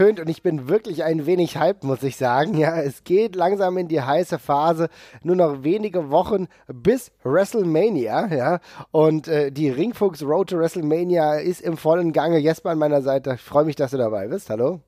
Ertönt und ich bin wirklich ein wenig hyped, muss ich sagen. Ja, es geht langsam in die heiße Phase. Nur noch wenige Wochen bis WrestleMania. Ja, und äh, die Ringfuchs Road to WrestleMania ist im vollen Gange. Jesper an meiner Seite. Ich freue mich, dass du dabei bist. Hallo.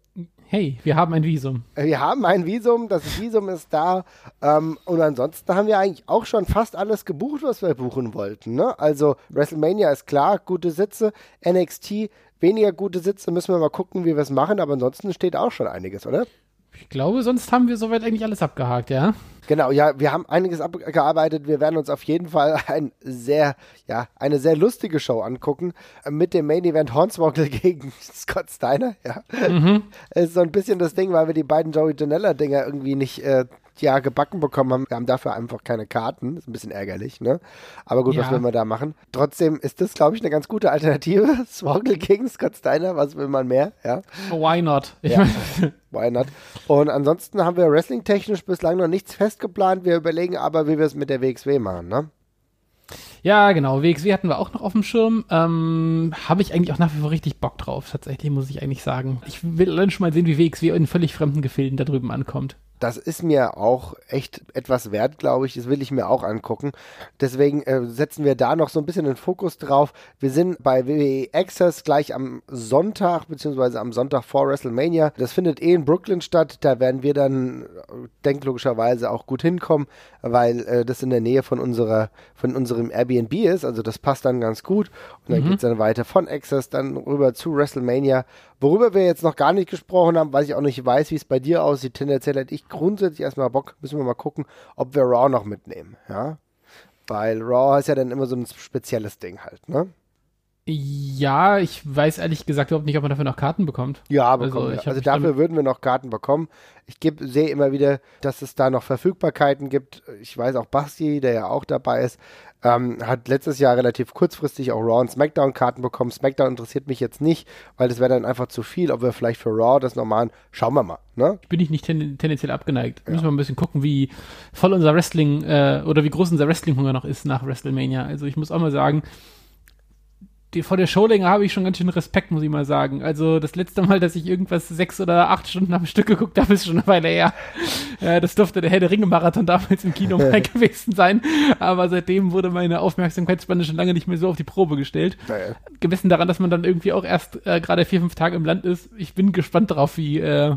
Hey, wir haben ein Visum. Wir haben ein Visum, das Visum ist da. Ähm, und ansonsten haben wir eigentlich auch schon fast alles gebucht, was wir buchen wollten. Ne? Also WrestleMania ist klar, gute Sitze. NXT weniger gute Sitze, müssen wir mal gucken, wie wir es machen. Aber ansonsten steht auch schon einiges, oder? Ich glaube, sonst haben wir soweit eigentlich alles abgehakt, ja? Genau, ja, wir haben einiges abgearbeitet. Wir werden uns auf jeden Fall ein sehr, ja, eine sehr lustige Show angucken mit dem Main Event Hornswoggle gegen Scott Steiner. Ja, mhm. ist so ein bisschen das Ding, weil wir die beiden Joey Janella Dinger irgendwie nicht äh, ja, gebacken bekommen haben. Wir haben dafür einfach keine Karten. Ist ein bisschen ärgerlich, ne? Aber gut, ja. was will man da machen? Trotzdem ist das, glaube ich, eine ganz gute Alternative. Swoggle gegen Scott Steiner, was will man mehr? Ja. Why not? Ja. Why not? Und ansonsten haben wir wrestling-technisch bislang noch nichts festgeplant. Wir überlegen aber, wie wir es mit der WXW machen, ne? Ja, genau. WXW hatten wir auch noch auf dem Schirm. Ähm, Habe ich eigentlich auch nach wie vor richtig Bock drauf, tatsächlich, muss ich eigentlich sagen. Ich will allein schon mal sehen, wie WXW in völlig fremden Gefilden da drüben ankommt das ist mir auch echt etwas wert, glaube ich. Das will ich mir auch angucken. Deswegen äh, setzen wir da noch so ein bisschen den Fokus drauf. Wir sind bei WWE Access gleich am Sonntag, beziehungsweise am Sonntag vor WrestleMania. Das findet eh in Brooklyn statt. Da werden wir dann, denk logischerweise, auch gut hinkommen, weil äh, das in der Nähe von unserer, von unserem Airbnb ist. Also das passt dann ganz gut. Und dann mhm. geht es dann weiter von Access dann rüber zu WrestleMania. Worüber wir jetzt noch gar nicht gesprochen haben, weil ich auch nicht weiß, wie es bei dir aussieht. Tendenziell hätte ich grundsätzlich erstmal Bock, müssen wir mal gucken, ob wir Raw noch mitnehmen, ja. Weil Raw ist ja dann immer so ein spezielles Ding halt, ne? Ja, ich weiß ehrlich gesagt überhaupt nicht, ob man dafür noch Karten bekommt. Ja, bekommen also, also dafür würden wir noch Karten bekommen. Ich sehe immer wieder, dass es da noch Verfügbarkeiten gibt. Ich weiß auch Basti, der ja auch dabei ist, ähm, hat letztes Jahr relativ kurzfristig auch Raw und SmackDown Karten bekommen. SmackDown interessiert mich jetzt nicht, weil das wäre dann einfach zu viel. Ob wir vielleicht für Raw das noch machen, schauen wir mal. Ne? Bin ich nicht ten tendenziell abgeneigt. Ja. Müssen wir ein bisschen gucken, wie voll unser Wrestling äh, oder wie groß unser Wrestling-Hunger noch ist nach WrestleMania. Also ich muss auch mal sagen, die, vor der Showlänge habe ich schon ganz schön Respekt, muss ich mal sagen. Also das letzte Mal, dass ich irgendwas sechs oder acht Stunden am Stück geguckt habe, ist schon eine Weile her. Ja, das durfte der Herr der Ringe-Marathon damals im Kino mal gewesen sein. Aber seitdem wurde meine Aufmerksamkeitsspanne schon lange nicht mehr so auf die Probe gestellt. Naja. Gemessen daran, dass man dann irgendwie auch erst äh, gerade vier, fünf Tage im Land ist. Ich bin gespannt darauf, wie äh,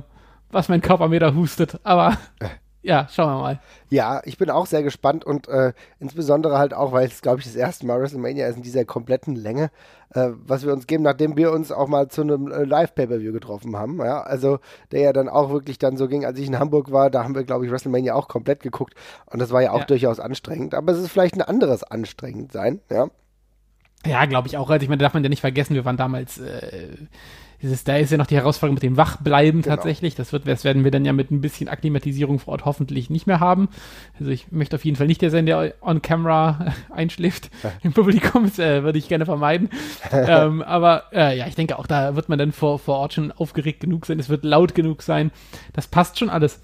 was mein Körper mir da hustet. Aber ja, schauen wir mal. Ja, ich bin auch sehr gespannt und äh, insbesondere halt auch, weil es, glaube ich, das erste Mal WrestleMania ist in dieser kompletten Länge, äh, was wir uns geben, nachdem wir uns auch mal zu einem äh, Live-Pay-Per-View getroffen haben. Ja, also der ja dann auch wirklich dann so ging, als ich in Hamburg war, da haben wir, glaube ich, WrestleMania auch komplett geguckt und das war ja auch ja. durchaus anstrengend, aber es ist vielleicht ein anderes anstrengend sein, ja. Ja, glaube ich auch. Also ich meine, darf man ja nicht vergessen, wir waren damals äh, dieses, da ist ja noch die Herausforderung mit dem Wachbleiben genau. tatsächlich. Das, wird, das werden wir dann ja mit ein bisschen Akklimatisierung vor Ort hoffentlich nicht mehr haben. Also ich möchte auf jeden Fall nicht der sein, der on camera einschläft im Publikum. Das äh, würde ich gerne vermeiden. ähm, aber äh, ja, ich denke auch, da wird man dann vor, vor Ort schon aufgeregt genug sein. Es wird laut genug sein. Das passt schon alles.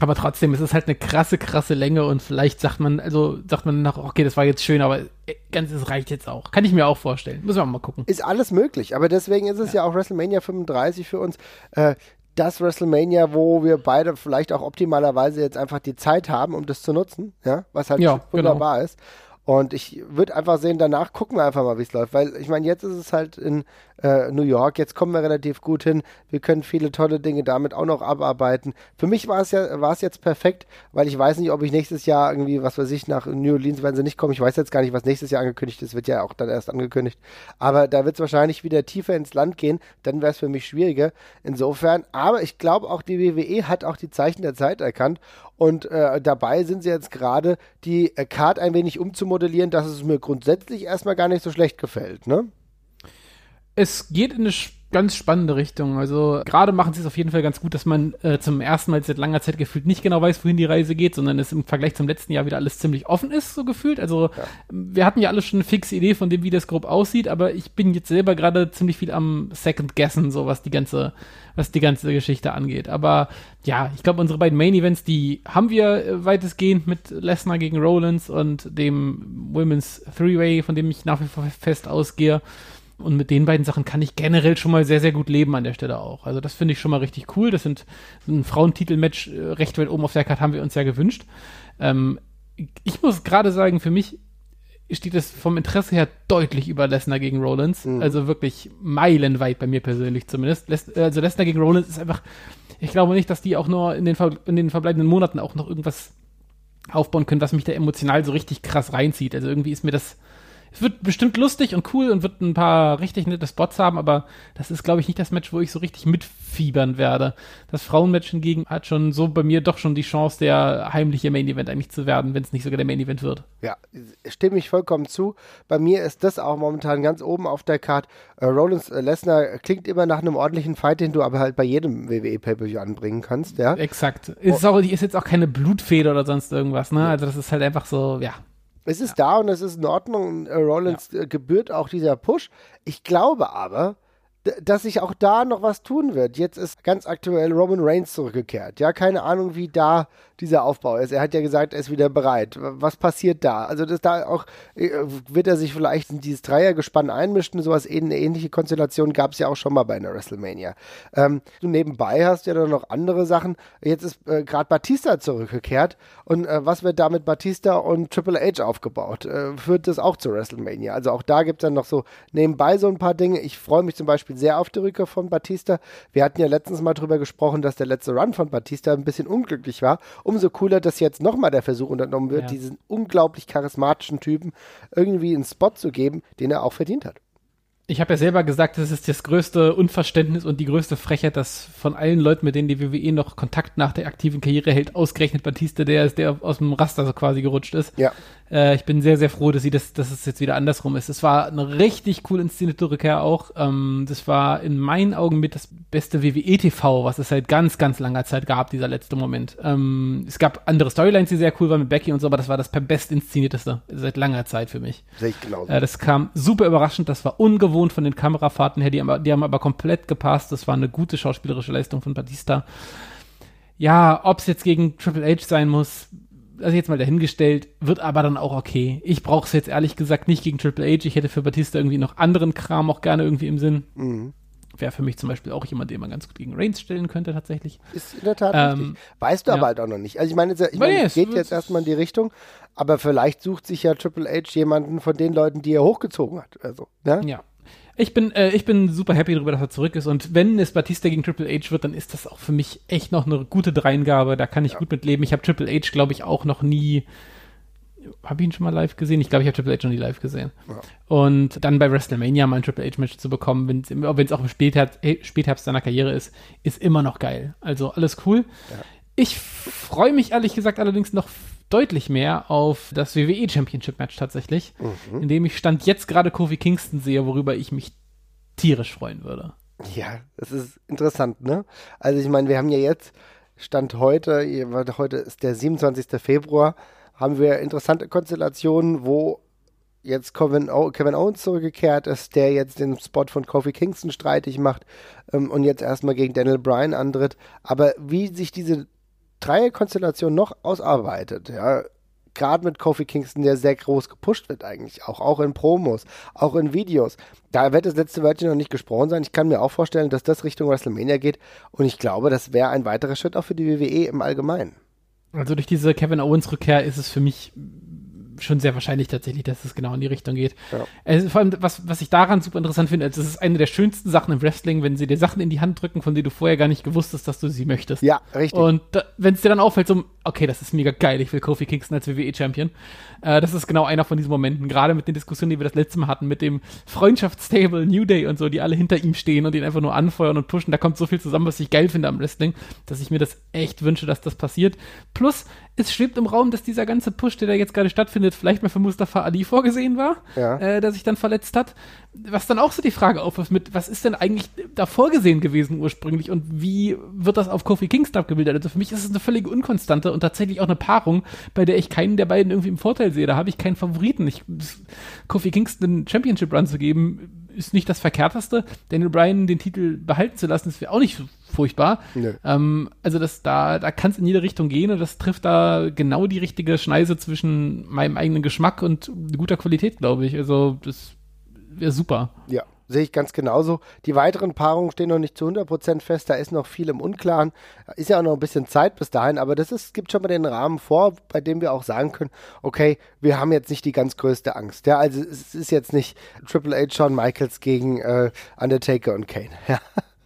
Aber trotzdem, es ist halt eine krasse, krasse Länge und vielleicht sagt man, also sagt man nach, okay, das war jetzt schön, aber äh, ganz, es reicht jetzt auch. Kann ich mir auch vorstellen. Müssen wir mal gucken. Ist alles möglich, aber deswegen ist es ja, ja auch WrestleMania 35 für uns. Äh, das WrestleMania, wo wir beide vielleicht auch optimalerweise jetzt einfach die Zeit haben, um das zu nutzen, ja, was halt ja, wunderbar genau. ist. Und ich würde einfach sehen, danach gucken wir einfach mal, wie es läuft. Weil ich meine, jetzt ist es halt in äh, New York, jetzt kommen wir relativ gut hin. Wir können viele tolle Dinge damit auch noch abarbeiten. Für mich war es ja, war es jetzt perfekt, weil ich weiß nicht, ob ich nächstes Jahr irgendwie, was weiß ich, nach New Orleans werden sie nicht kommen. Ich weiß jetzt gar nicht, was nächstes Jahr angekündigt ist, wird ja auch dann erst angekündigt. Aber da wird es wahrscheinlich wieder tiefer ins Land gehen, dann wäre es für mich schwieriger. Insofern, aber ich glaube auch, die WWE hat auch die Zeichen der Zeit erkannt und äh, dabei sind sie jetzt gerade, die äh, Card ein wenig umzumodellieren, dass es mir grundsätzlich erstmal gar nicht so schlecht gefällt, ne? Es geht in eine ganz spannende Richtung. Also gerade machen sie es auf jeden Fall ganz gut, dass man äh, zum ersten Mal seit langer Zeit gefühlt nicht genau weiß, wohin die Reise geht, sondern es im Vergleich zum letzten Jahr wieder alles ziemlich offen ist, so gefühlt. Also ja. wir hatten ja alle schon eine fixe Idee von dem, wie das grob aussieht, aber ich bin jetzt selber gerade ziemlich viel am Second Guessen, so was die ganze, was die ganze Geschichte angeht. Aber ja, ich glaube, unsere beiden Main Events, die haben wir äh, weitestgehend mit Lesnar gegen Rollins und dem Women's Three-Way, von dem ich nach wie vor fest ausgehe. Und mit den beiden Sachen kann ich generell schon mal sehr, sehr gut leben an der Stelle auch. Also das finde ich schon mal richtig cool. Das sind ein Frauentitelmatch äh, recht weit oben auf der Karte haben wir uns ja gewünscht. Ähm, ich muss gerade sagen, für mich steht es vom Interesse her deutlich über Lesnar gegen Rollins. Mhm. Also wirklich meilenweit bei mir persönlich zumindest. Les also Lesnar gegen Rollins ist einfach, ich glaube nicht, dass die auch nur in den, in den verbleibenden Monaten auch noch irgendwas aufbauen können, was mich da emotional so richtig krass reinzieht. Also irgendwie ist mir das, es wird bestimmt lustig und cool und wird ein paar richtig nette Spots haben, aber das ist, glaube ich, nicht das Match, wo ich so richtig mitfiebern werde. Das Frauenmatch hingegen hat schon so bei mir doch schon die Chance, der heimliche Main Event eigentlich zu werden, wenn es nicht sogar der Main Event wird. Ja, stimme ich vollkommen zu. Bei mir ist das auch momentan ganz oben auf der Card. Uh, Rollins uh, Lesnar klingt immer nach einem ordentlichen Fight, den du aber halt bei jedem WWE Pay-Per-View anbringen kannst, ja. Exakt. Ist, auch, ist jetzt auch keine Blutfeder oder sonst irgendwas, ne? Also das ist halt einfach so, ja, es ist ja. da und es ist in Ordnung. Äh, Rollins ja. Äh, gebührt auch dieser Push. Ich glaube aber, dass sich auch da noch was tun wird. Jetzt ist ganz aktuell Roman Reigns zurückgekehrt. Ja, keine Ahnung, wie da dieser Aufbau ist. Er hat ja gesagt, er ist wieder bereit. Was passiert da? Also, das da auch, äh, wird er sich vielleicht in dieses Dreiergespann einmischen? Sowas, eine ähnliche Konstellation gab es ja auch schon mal bei einer WrestleMania. Ähm, du nebenbei hast ja dann noch andere Sachen. Jetzt ist äh, gerade Batista zurückgekehrt. Und äh, was wird da mit Batista und Triple H aufgebaut? Äh, führt das auch zu WrestleMania? Also auch da gibt es dann noch so nebenbei so ein paar Dinge. Ich freue mich zum Beispiel sehr auf die Rückkehr von Batista. Wir hatten ja letztens mal drüber gesprochen, dass der letzte Run von Batista ein bisschen unglücklich war. Umso cooler, dass jetzt nochmal der Versuch unternommen wird, ja. diesen unglaublich charismatischen Typen irgendwie einen Spot zu geben, den er auch verdient hat ich habe ja selber gesagt, das ist das größte Unverständnis und die größte Frechheit, dass von allen Leuten, mit denen die WWE noch Kontakt nach der aktiven Karriere hält, ausgerechnet Batista, der ist, der aus dem Raster so quasi gerutscht ist. Ja. Äh, ich bin sehr, sehr froh, dass sie das, dass es jetzt wieder andersrum ist. Es war eine richtig cool inszenierte Rückkehr auch. Ähm, das war in meinen Augen mit das beste WWE-TV, was es seit ganz, ganz langer Zeit gab, dieser letzte Moment. Ähm, es gab andere Storylines, die sehr cool waren mit Becky und so, aber das war das best inszenierteste seit langer Zeit für mich. Sehe ich genauso. Äh, das kam super überraschend, das war ungewohnt ungewohnt von den Kamerafahrten her, die haben, die haben aber komplett gepasst. Das war eine gute schauspielerische Leistung von Batista. Ja, ob es jetzt gegen Triple H sein muss, also jetzt mal dahingestellt, wird aber dann auch okay. Ich brauche es jetzt ehrlich gesagt nicht gegen Triple H. Ich hätte für Batista irgendwie noch anderen Kram auch gerne irgendwie im Sinn. Mhm. Wäre für mich zum Beispiel auch jemand, den man ganz gut gegen Reigns stellen könnte, tatsächlich. Ist in der Tat ähm, richtig. Weißt du ja. aber halt auch noch nicht. Also ich meine, ich meine, es geht jetzt erstmal in die Richtung, aber vielleicht sucht sich ja Triple H jemanden von den Leuten, die er hochgezogen hat. Also, ne? Ja. Ich bin, äh, ich bin super happy darüber, dass er zurück ist. Und wenn es Batista gegen Triple H wird, dann ist das auch für mich echt noch eine gute Dreingabe. Da kann ich ja. gut mit leben. Ich habe Triple H, glaube ich, auch noch nie. Habe ich ihn schon mal live gesehen? Ich glaube, ich habe Triple H noch nie live gesehen. Ja. Und dann bei WrestleMania mal ein Triple H-Match zu bekommen, wenn es auch im Spätherbst, Spätherbst seiner Karriere ist, ist immer noch geil. Also alles cool. Ja. Ich freue mich ehrlich gesagt allerdings noch deutlich mehr auf das WWE Championship Match tatsächlich, mhm. in dem ich Stand jetzt gerade Kofi Kingston sehe, worüber ich mich tierisch freuen würde. Ja, das ist interessant, ne? Also ich meine, wir haben ja jetzt Stand heute, heute ist der 27. Februar, haben wir interessante Konstellationen, wo jetzt Kevin, o Kevin Owens zurückgekehrt ist, der jetzt den Spot von Kofi Kingston streitig macht ähm, und jetzt erstmal gegen Daniel Bryan antritt. Aber wie sich diese Dreierkonstellation noch ausarbeitet, ja, gerade mit Kofi Kingston, der sehr groß gepusht wird eigentlich, auch, auch in Promos, auch in Videos. Da wird das letzte Wörtchen noch nicht gesprochen sein. Ich kann mir auch vorstellen, dass das Richtung WrestleMania geht und ich glaube, das wäre ein weiterer Schritt auch für die WWE im Allgemeinen. Also durch diese Kevin Owens Rückkehr ist es für mich schon sehr wahrscheinlich tatsächlich, dass es genau in die Richtung geht. Ja. Also vor allem, was, was ich daran super interessant finde, also es ist eine der schönsten Sachen im Wrestling, wenn sie dir Sachen in die Hand drücken, von denen du vorher gar nicht gewusst hast, dass du sie möchtest. Ja, richtig. Und wenn es dir dann auffällt, so, okay, das ist mega geil, ich will Kofi Kingston als WWE-Champion. Äh, das ist genau einer von diesen Momenten, gerade mit den Diskussionen, die wir das letzte Mal hatten, mit dem Freundschaftsstable, New Day und so, die alle hinter ihm stehen und ihn einfach nur anfeuern und pushen. Da kommt so viel zusammen, was ich geil finde am Wrestling, dass ich mir das echt wünsche, dass das passiert. Plus, es schwebt im Raum, dass dieser ganze Push, der da jetzt gerade stattfindet, vielleicht mal für Mustafa Ali vorgesehen war, ja. äh, der sich dann verletzt hat. Was dann auch so die Frage aufwirft mit, was ist denn eigentlich da vorgesehen gewesen ursprünglich und wie wird das auf Kofi Kingston abgebildet? Also für mich ist es eine völlige Unkonstante und tatsächlich auch eine Paarung, bei der ich keinen der beiden irgendwie im Vorteil sehe. Da habe ich keinen Favoriten. Ich, Kofi Kingston einen Championship Run zu geben, ist nicht das Verkehrteste. Daniel Bryan den Titel behalten zu lassen, ist auch nicht so furchtbar. Nee. Ähm, also das, da, da kann es in jede Richtung gehen und das trifft da genau die richtige Schneise zwischen meinem eigenen Geschmack und guter Qualität, glaube ich. Also das wäre super. Ja, sehe ich ganz genauso. Die weiteren Paarungen stehen noch nicht zu 100% fest, da ist noch viel im Unklaren. Ist ja auch noch ein bisschen Zeit bis dahin, aber das ist, gibt schon mal den Rahmen vor, bei dem wir auch sagen können, okay, wir haben jetzt nicht die ganz größte Angst. Ja, also es ist jetzt nicht Triple H, Shawn Michaels gegen äh, Undertaker und Kane. Ja.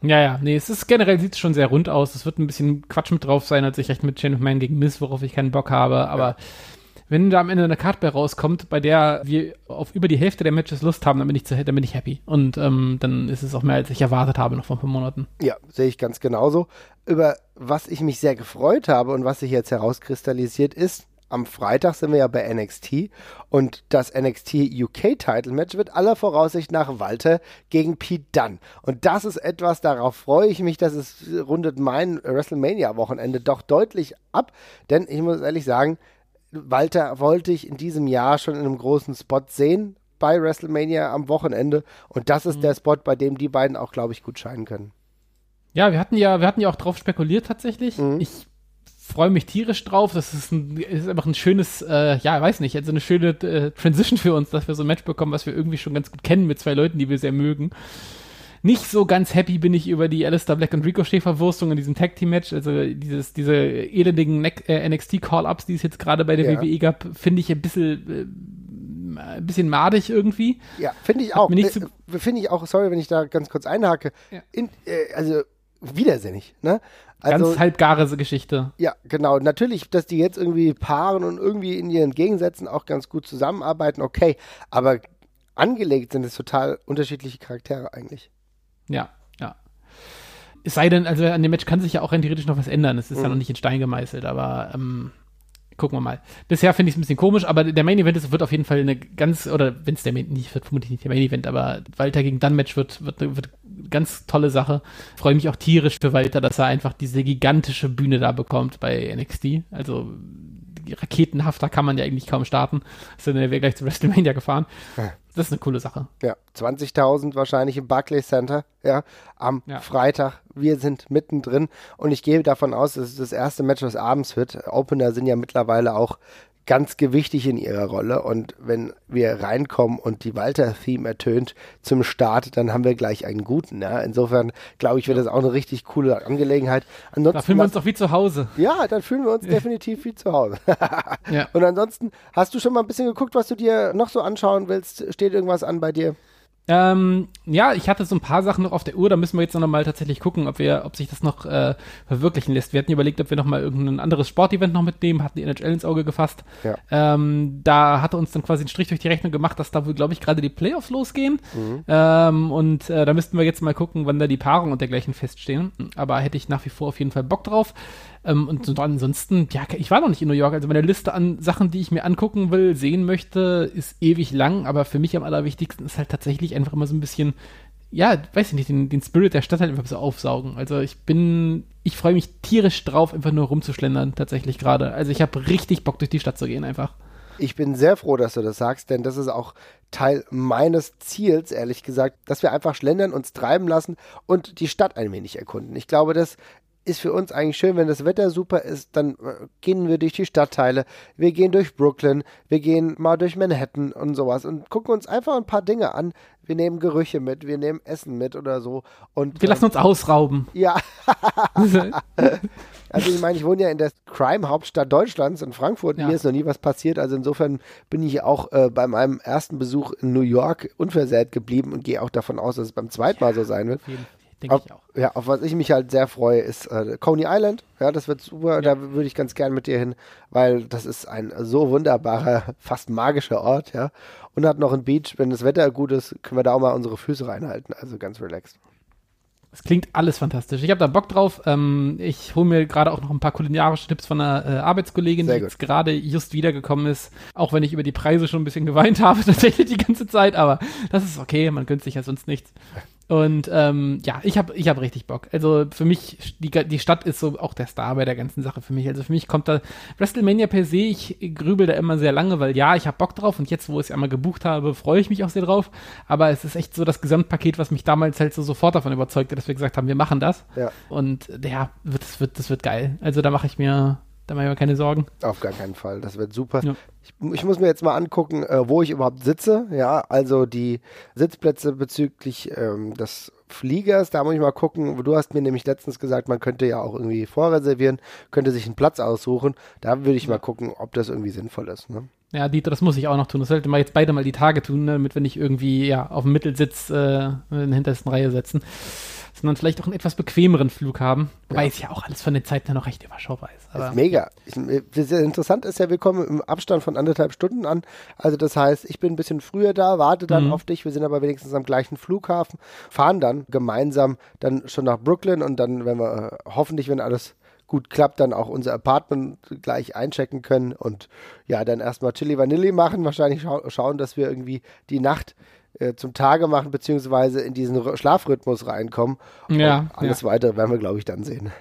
Ja, ja, nee, es ist generell sieht es schon sehr rund aus. Es wird ein bisschen Quatsch mit drauf sein, als ich recht mit Chain of Man gegen Miss, worauf ich keinen Bock habe, aber ja wenn da am Ende eine Card rauskommt, bei der wir auf über die Hälfte der Matches Lust haben, dann bin ich, zu, dann bin ich happy. Und ähm, dann ist es auch mehr, als ich erwartet habe, noch vor ein paar Monaten. Ja, sehe ich ganz genauso. Über was ich mich sehr gefreut habe und was sich jetzt herauskristallisiert ist, am Freitag sind wir ja bei NXT und das NXT UK Title Match wird aller Voraussicht nach Walter gegen Pete Dunne. Und das ist etwas, darauf freue ich mich, dass es rundet mein WrestleMania Wochenende doch deutlich ab, denn ich muss ehrlich sagen, Walter wollte ich in diesem Jahr schon in einem großen Spot sehen bei WrestleMania am Wochenende. Und das ist mhm. der Spot, bei dem die beiden auch, glaube ich, gut scheinen können. Ja, wir hatten ja, wir hatten ja auch drauf spekuliert tatsächlich. Mhm. Ich freue mich tierisch drauf. Das ist, ein, ist einfach ein schönes, äh, ja, weiß nicht, also eine schöne äh, Transition für uns, dass wir so ein Match bekommen, was wir irgendwie schon ganz gut kennen mit zwei Leuten, die wir sehr mögen. Nicht so ganz happy bin ich über die Alistair Black und Ricochet-Verwurstung in diesem Tag-Team-Match. Also dieses, diese elendigen äh, NXT-Call-Ups, die es jetzt gerade bei der ja. WWE gab, finde ich ein bisschen, äh, ein bisschen madig irgendwie. Ja, finde ich auch. Äh, finde ich auch, sorry, wenn ich da ganz kurz einhake. Ja. In, äh, also widersinnig, ne? Also, Ganz halbgare Geschichte. Ja, genau. Natürlich, dass die jetzt irgendwie paaren und irgendwie in ihren Gegensätzen auch ganz gut zusammenarbeiten, okay. Aber angelegt sind es total unterschiedliche Charaktere eigentlich. Ja, ja. Es sei denn, also an dem Match kann sich ja auch rein theoretisch noch was ändern. Es ist mhm. ja noch nicht in Stein gemeißelt, aber ähm, gucken wir mal. Bisher finde ich es ein bisschen komisch, aber der Main Event ist, wird auf jeden Fall eine ganz, oder wenn es der Main, nicht, wird vermutlich nicht der Main Event, aber Walter gegen Dunn Match wird, wird, wird eine ganz tolle Sache. Freue mich auch tierisch für Walter, dass er einfach diese gigantische Bühne da bekommt bei NXT. Also raketenhafter kann man ja eigentlich kaum starten. Sind wir gleich zu WrestleMania gefahren. Das ist eine coole Sache. Ja, 20.000 wahrscheinlich im Barclays Center, ja, am ja. Freitag. Wir sind mittendrin und ich gehe davon aus, dass es das erste Match, was abends wird. Opener sind ja mittlerweile auch ganz gewichtig in ihrer Rolle. Und wenn wir reinkommen und die Walter-Theme ertönt zum Start, dann haben wir gleich einen guten. Ja? Insofern glaube ich, wird das auch eine richtig coole Angelegenheit. Ansonsten, da fühlen wir uns doch wie zu Hause. Ja, dann fühlen wir uns definitiv wie zu Hause. ja. Und ansonsten, hast du schon mal ein bisschen geguckt, was du dir noch so anschauen willst? Steht irgendwas an bei dir? Ähm, ja, ich hatte so ein paar Sachen noch auf der Uhr, da müssen wir jetzt noch mal tatsächlich gucken, ob wir, ob sich das noch äh, verwirklichen lässt. Wir hatten überlegt, ob wir noch mal irgendein anderes Sportevent noch mitnehmen, hatten die NHL ins Auge gefasst. Ja. Ähm, da hatte uns dann quasi einen Strich durch die Rechnung gemacht, dass da wohl, glaube ich, gerade die Playoffs losgehen. Mhm. Ähm, und äh, da müssten wir jetzt mal gucken, wann da die Paarung und dergleichen feststehen. Aber hätte ich nach wie vor auf jeden Fall Bock drauf. Ähm, und ansonsten, ja, ich war noch nicht in New York. Also meine Liste an Sachen, die ich mir angucken will, sehen möchte, ist ewig lang. Aber für mich am allerwichtigsten ist halt tatsächlich einfach immer so ein bisschen, ja, weiß ich nicht, den, den Spirit der Stadt halt einfach so aufsaugen. Also ich bin, ich freue mich tierisch drauf, einfach nur rumzuschlendern, tatsächlich gerade. Also ich habe richtig Bock, durch die Stadt zu gehen einfach. Ich bin sehr froh, dass du das sagst, denn das ist auch Teil meines Ziels, ehrlich gesagt, dass wir einfach schlendern, uns treiben lassen und die Stadt ein wenig erkunden. Ich glaube, das ist für uns eigentlich schön, wenn das Wetter super ist, dann äh, gehen wir durch die Stadtteile, wir gehen durch Brooklyn, wir gehen mal durch Manhattan und sowas und gucken uns einfach ein paar Dinge an. Wir nehmen Gerüche mit, wir nehmen Essen mit oder so. Und, wir lassen uns ausrauben. Ja. also ich meine, ich wohne ja in der Crime-Hauptstadt Deutschlands in Frankfurt. Ja. Mir ist noch nie was passiert. Also insofern bin ich auch äh, bei meinem ersten Besuch in New York unversehrt geblieben und gehe auch davon aus, dass es beim zweiten Mal so sein wird. Denke ich auch. Ja, auf was ich mich halt sehr freue, ist äh, Coney Island. Ja, das wird super. Ja. Da würde ich ganz gern mit dir hin, weil das ist ein so wunderbarer, fast magischer Ort, ja. Und hat noch ein Beach. Wenn das Wetter gut ist, können wir da auch mal unsere Füße reinhalten. Also ganz relaxed. Es klingt alles fantastisch. Ich habe da Bock drauf. Ähm, ich hole mir gerade auch noch ein paar kulinarische Tipps von einer äh, Arbeitskollegin, Sehr die jetzt gerade just wiedergekommen ist. Auch wenn ich über die Preise schon ein bisschen geweint habe, tatsächlich die ganze Zeit. Aber das ist okay, man gönnt sich ja sonst nichts. Und ähm, ja, ich habe ich hab richtig Bock. Also für mich, die, die Stadt ist so auch der Star bei der ganzen Sache für mich. Also für mich kommt da WrestleMania per se, ich grübel da immer sehr lange, weil ja, ich habe Bock drauf und jetzt, wo ich es einmal gebucht habe, freue ich mich auch sehr drauf. Aber es ist echt so das Gesamtpaket, was mich damals halt so sofort davon überzeugt hat, dass wir gesagt haben, wir machen das. Ja. Und ja, wird, das, wird, das wird geil. Also da mache ich mir Da mache ich mir keine Sorgen. Auf gar keinen Fall. Das wird super. Ja. Ich, ich, muss mir jetzt mal angucken, äh, wo ich überhaupt sitze. Ja, also die Sitzplätze bezüglich ähm, des Fliegers, da muss ich mal gucken. Du hast mir nämlich letztens gesagt, man könnte ja auch irgendwie vorreservieren, könnte sich einen Platz aussuchen. Da würde ich ja. mal gucken, ob das irgendwie sinnvoll ist. Ne? Ja, die, das muss ich auch noch tun. Das sollte man jetzt beide mal die Tage tun, ne, damit wir nicht irgendwie ja, auf dem Mittelsitz äh, in der hintersten Reihe setzen sondern vielleicht auch einen etwas bequemeren Flug haben. Wobei ja. es ja auch alles von den Zeiten her noch recht überschaubar ist. Aber ist mega. Ich, interessant ist ja, wir kommen im Abstand von anderthalb Stunden an. Also das heißt, ich bin ein bisschen früher da, warte dann mhm. auf dich. Wir sind aber wenigstens am gleichen Flughafen, fahren dann gemeinsam dann schon nach Brooklyn und dann, wenn wir äh, hoffentlich, wenn alles gut klappt, dann auch unser Apartment gleich einchecken können und ja, dann erstmal Chili Vanilli machen, wahrscheinlich scha schauen, dass wir irgendwie die Nacht äh, zum Tage machen, beziehungsweise in diesen Schlafrhythmus reinkommen. Ja. Und alles ja. weitere werden wir, glaube ich, dann sehen.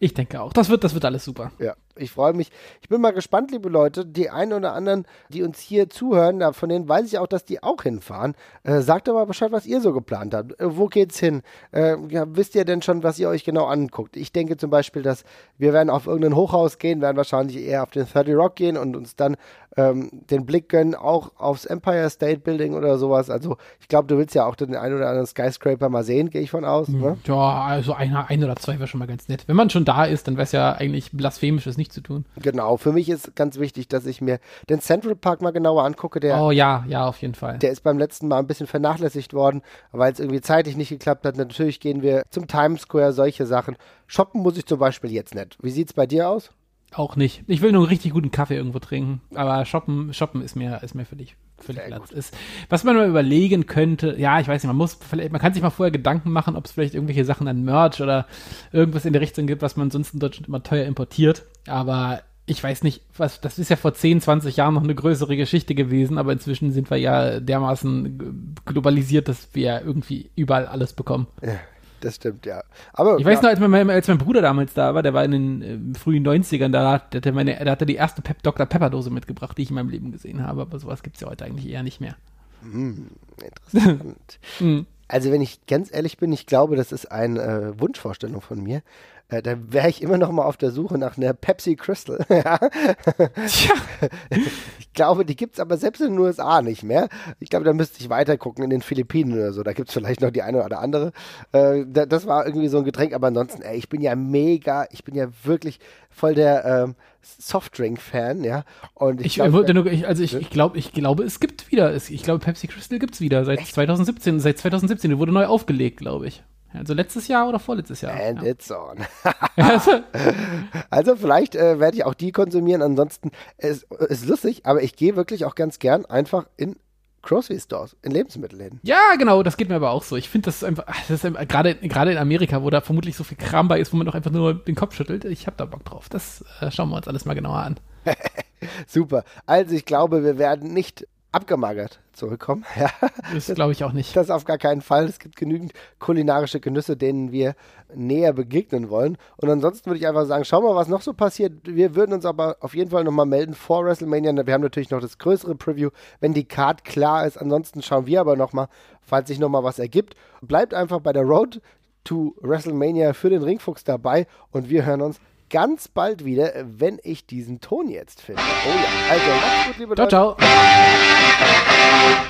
Ich denke auch. Das wird, das wird alles super. Ja, ich freue mich. Ich bin mal gespannt, liebe Leute. Die einen oder anderen, die uns hier zuhören, von denen weiß ich auch, dass die auch hinfahren. Äh, sagt mal Bescheid, was ihr so geplant habt. Äh, wo geht's hin? Äh, ja, wisst ihr denn schon, was ihr euch genau anguckt? Ich denke zum Beispiel, dass wir werden auf irgendein Hochhaus gehen, werden wahrscheinlich eher auf den 30 Rock gehen und uns dann ähm, den Blick gönnen, auch aufs Empire State Building oder sowas. Also ich glaube, du willst ja auch den einen oder anderen Skyscraper mal sehen, gehe ich von aus. Ne? Ja, also einer, ein oder zwei wäre schon mal ganz nett. Wenn man schon da ist, dann wäre es ja eigentlich blasphemisch, das nicht zu tun. Genau, für mich ist ganz wichtig, dass ich mir den Central Park mal genauer angucke. Der, oh ja, ja, auf jeden Fall. Der ist beim letzten Mal ein bisschen vernachlässigt worden, weil es irgendwie zeitlich nicht geklappt hat. Natürlich gehen wir zum Times Square, solche Sachen. Shoppen muss ich zum Beispiel jetzt nicht. Wie sieht es bei dir aus? Auch nicht. Ich will nur einen richtig guten Kaffee irgendwo trinken, aber shoppen, shoppen ist mir, ist mir völlig, völlig Platz. Ist, was man mal überlegen könnte, ja, ich weiß nicht, man muss vielleicht, man kann sich mal vorher Gedanken machen, ob es vielleicht irgendwelche Sachen an Merch oder irgendwas in der Richtung gibt, was man sonst in Deutschland immer teuer importiert. Aber ich weiß nicht, was, das ist ja vor 10, 20 Jahren noch eine größere Geschichte gewesen, aber inzwischen sind wir ja dermaßen globalisiert, dass wir irgendwie überall alles bekommen. Ja, das stimmt, ja. Aber, ich weiß noch, als mein, als mein, Bruder damals da war, der war in den äh, frühen 90ern, da, der hatte meine, da hat er die erste Pep Dr. Pepper Dose mitgebracht, die ich in meinem Leben gesehen habe, aber sowas gibt es ja heute eigentlich eher nicht mehr. Mm, interessant. mm. Also wenn ich ganz ehrlich bin, ich glaube, das ist eine äh, Wunschvorstellung von mir. Äh, da wäre ich immer noch mal auf der Suche nach einer Pepsi Crystal. ja. Tja. Ich glaube, die gibt es aber selbst in den USA nicht mehr. Ich glaube, da müsste ich weiter gucken in den Philippinen oder so. Da gibt es vielleicht noch die eine oder andere. Äh, das war irgendwie so ein Getränk, aber ansonsten, ey, ich bin ja mega, ich bin ja wirklich voll der ähm, Softdrink-Fan, ja. Und ich, ich glaub, nur, ich, also ich, ich glaube, ich glaube, es gibt wieder, ich glaube, Pepsi Crystal gibt es wieder seit echt? 2017. Seit 2017, die wurde neu aufgelegt, glaube ich. Also letztes Jahr oder vorletztes Jahr. And ja. it's on. also vielleicht äh, werde ich auch die konsumieren. Ansonsten ist es lustig, aber ich gehe wirklich auch ganz gern einfach in Grocery Stores, in Lebensmittelläden. Ja, genau, das geht mir aber auch so. Ich finde das einfach, das ist gerade gerade in Amerika, wo da vermutlich so viel Kram bei ist, wo man doch einfach nur den Kopf schüttelt. Ich habe da Bock drauf. Das äh, schauen wir uns alles mal genauer an. Super. Also ich glaube, wir werden nicht abgemagert zurückkommen. Ja. Das glaube ich auch nicht. Das auf gar keinen Fall. Es gibt genügend kulinarische Genüsse, denen wir näher begegnen wollen. Und ansonsten würde ich einfach sagen, schau mal, was noch so passiert. Wir würden uns aber auf jeden Fall nochmal melden vor WrestleMania. Wir haben natürlich noch das größere Preview, wenn die Card klar ist. Ansonsten schauen wir aber nochmal, falls sich nochmal was ergibt. Bleibt einfach bei der Road to WrestleMania für den Ringfuchs dabei und wir hören uns ganz bald wieder, wenn ich diesen Ton jetzt finde. Oh ja, also macht's gut, liebe ciao, Leute. Ciao, ciao.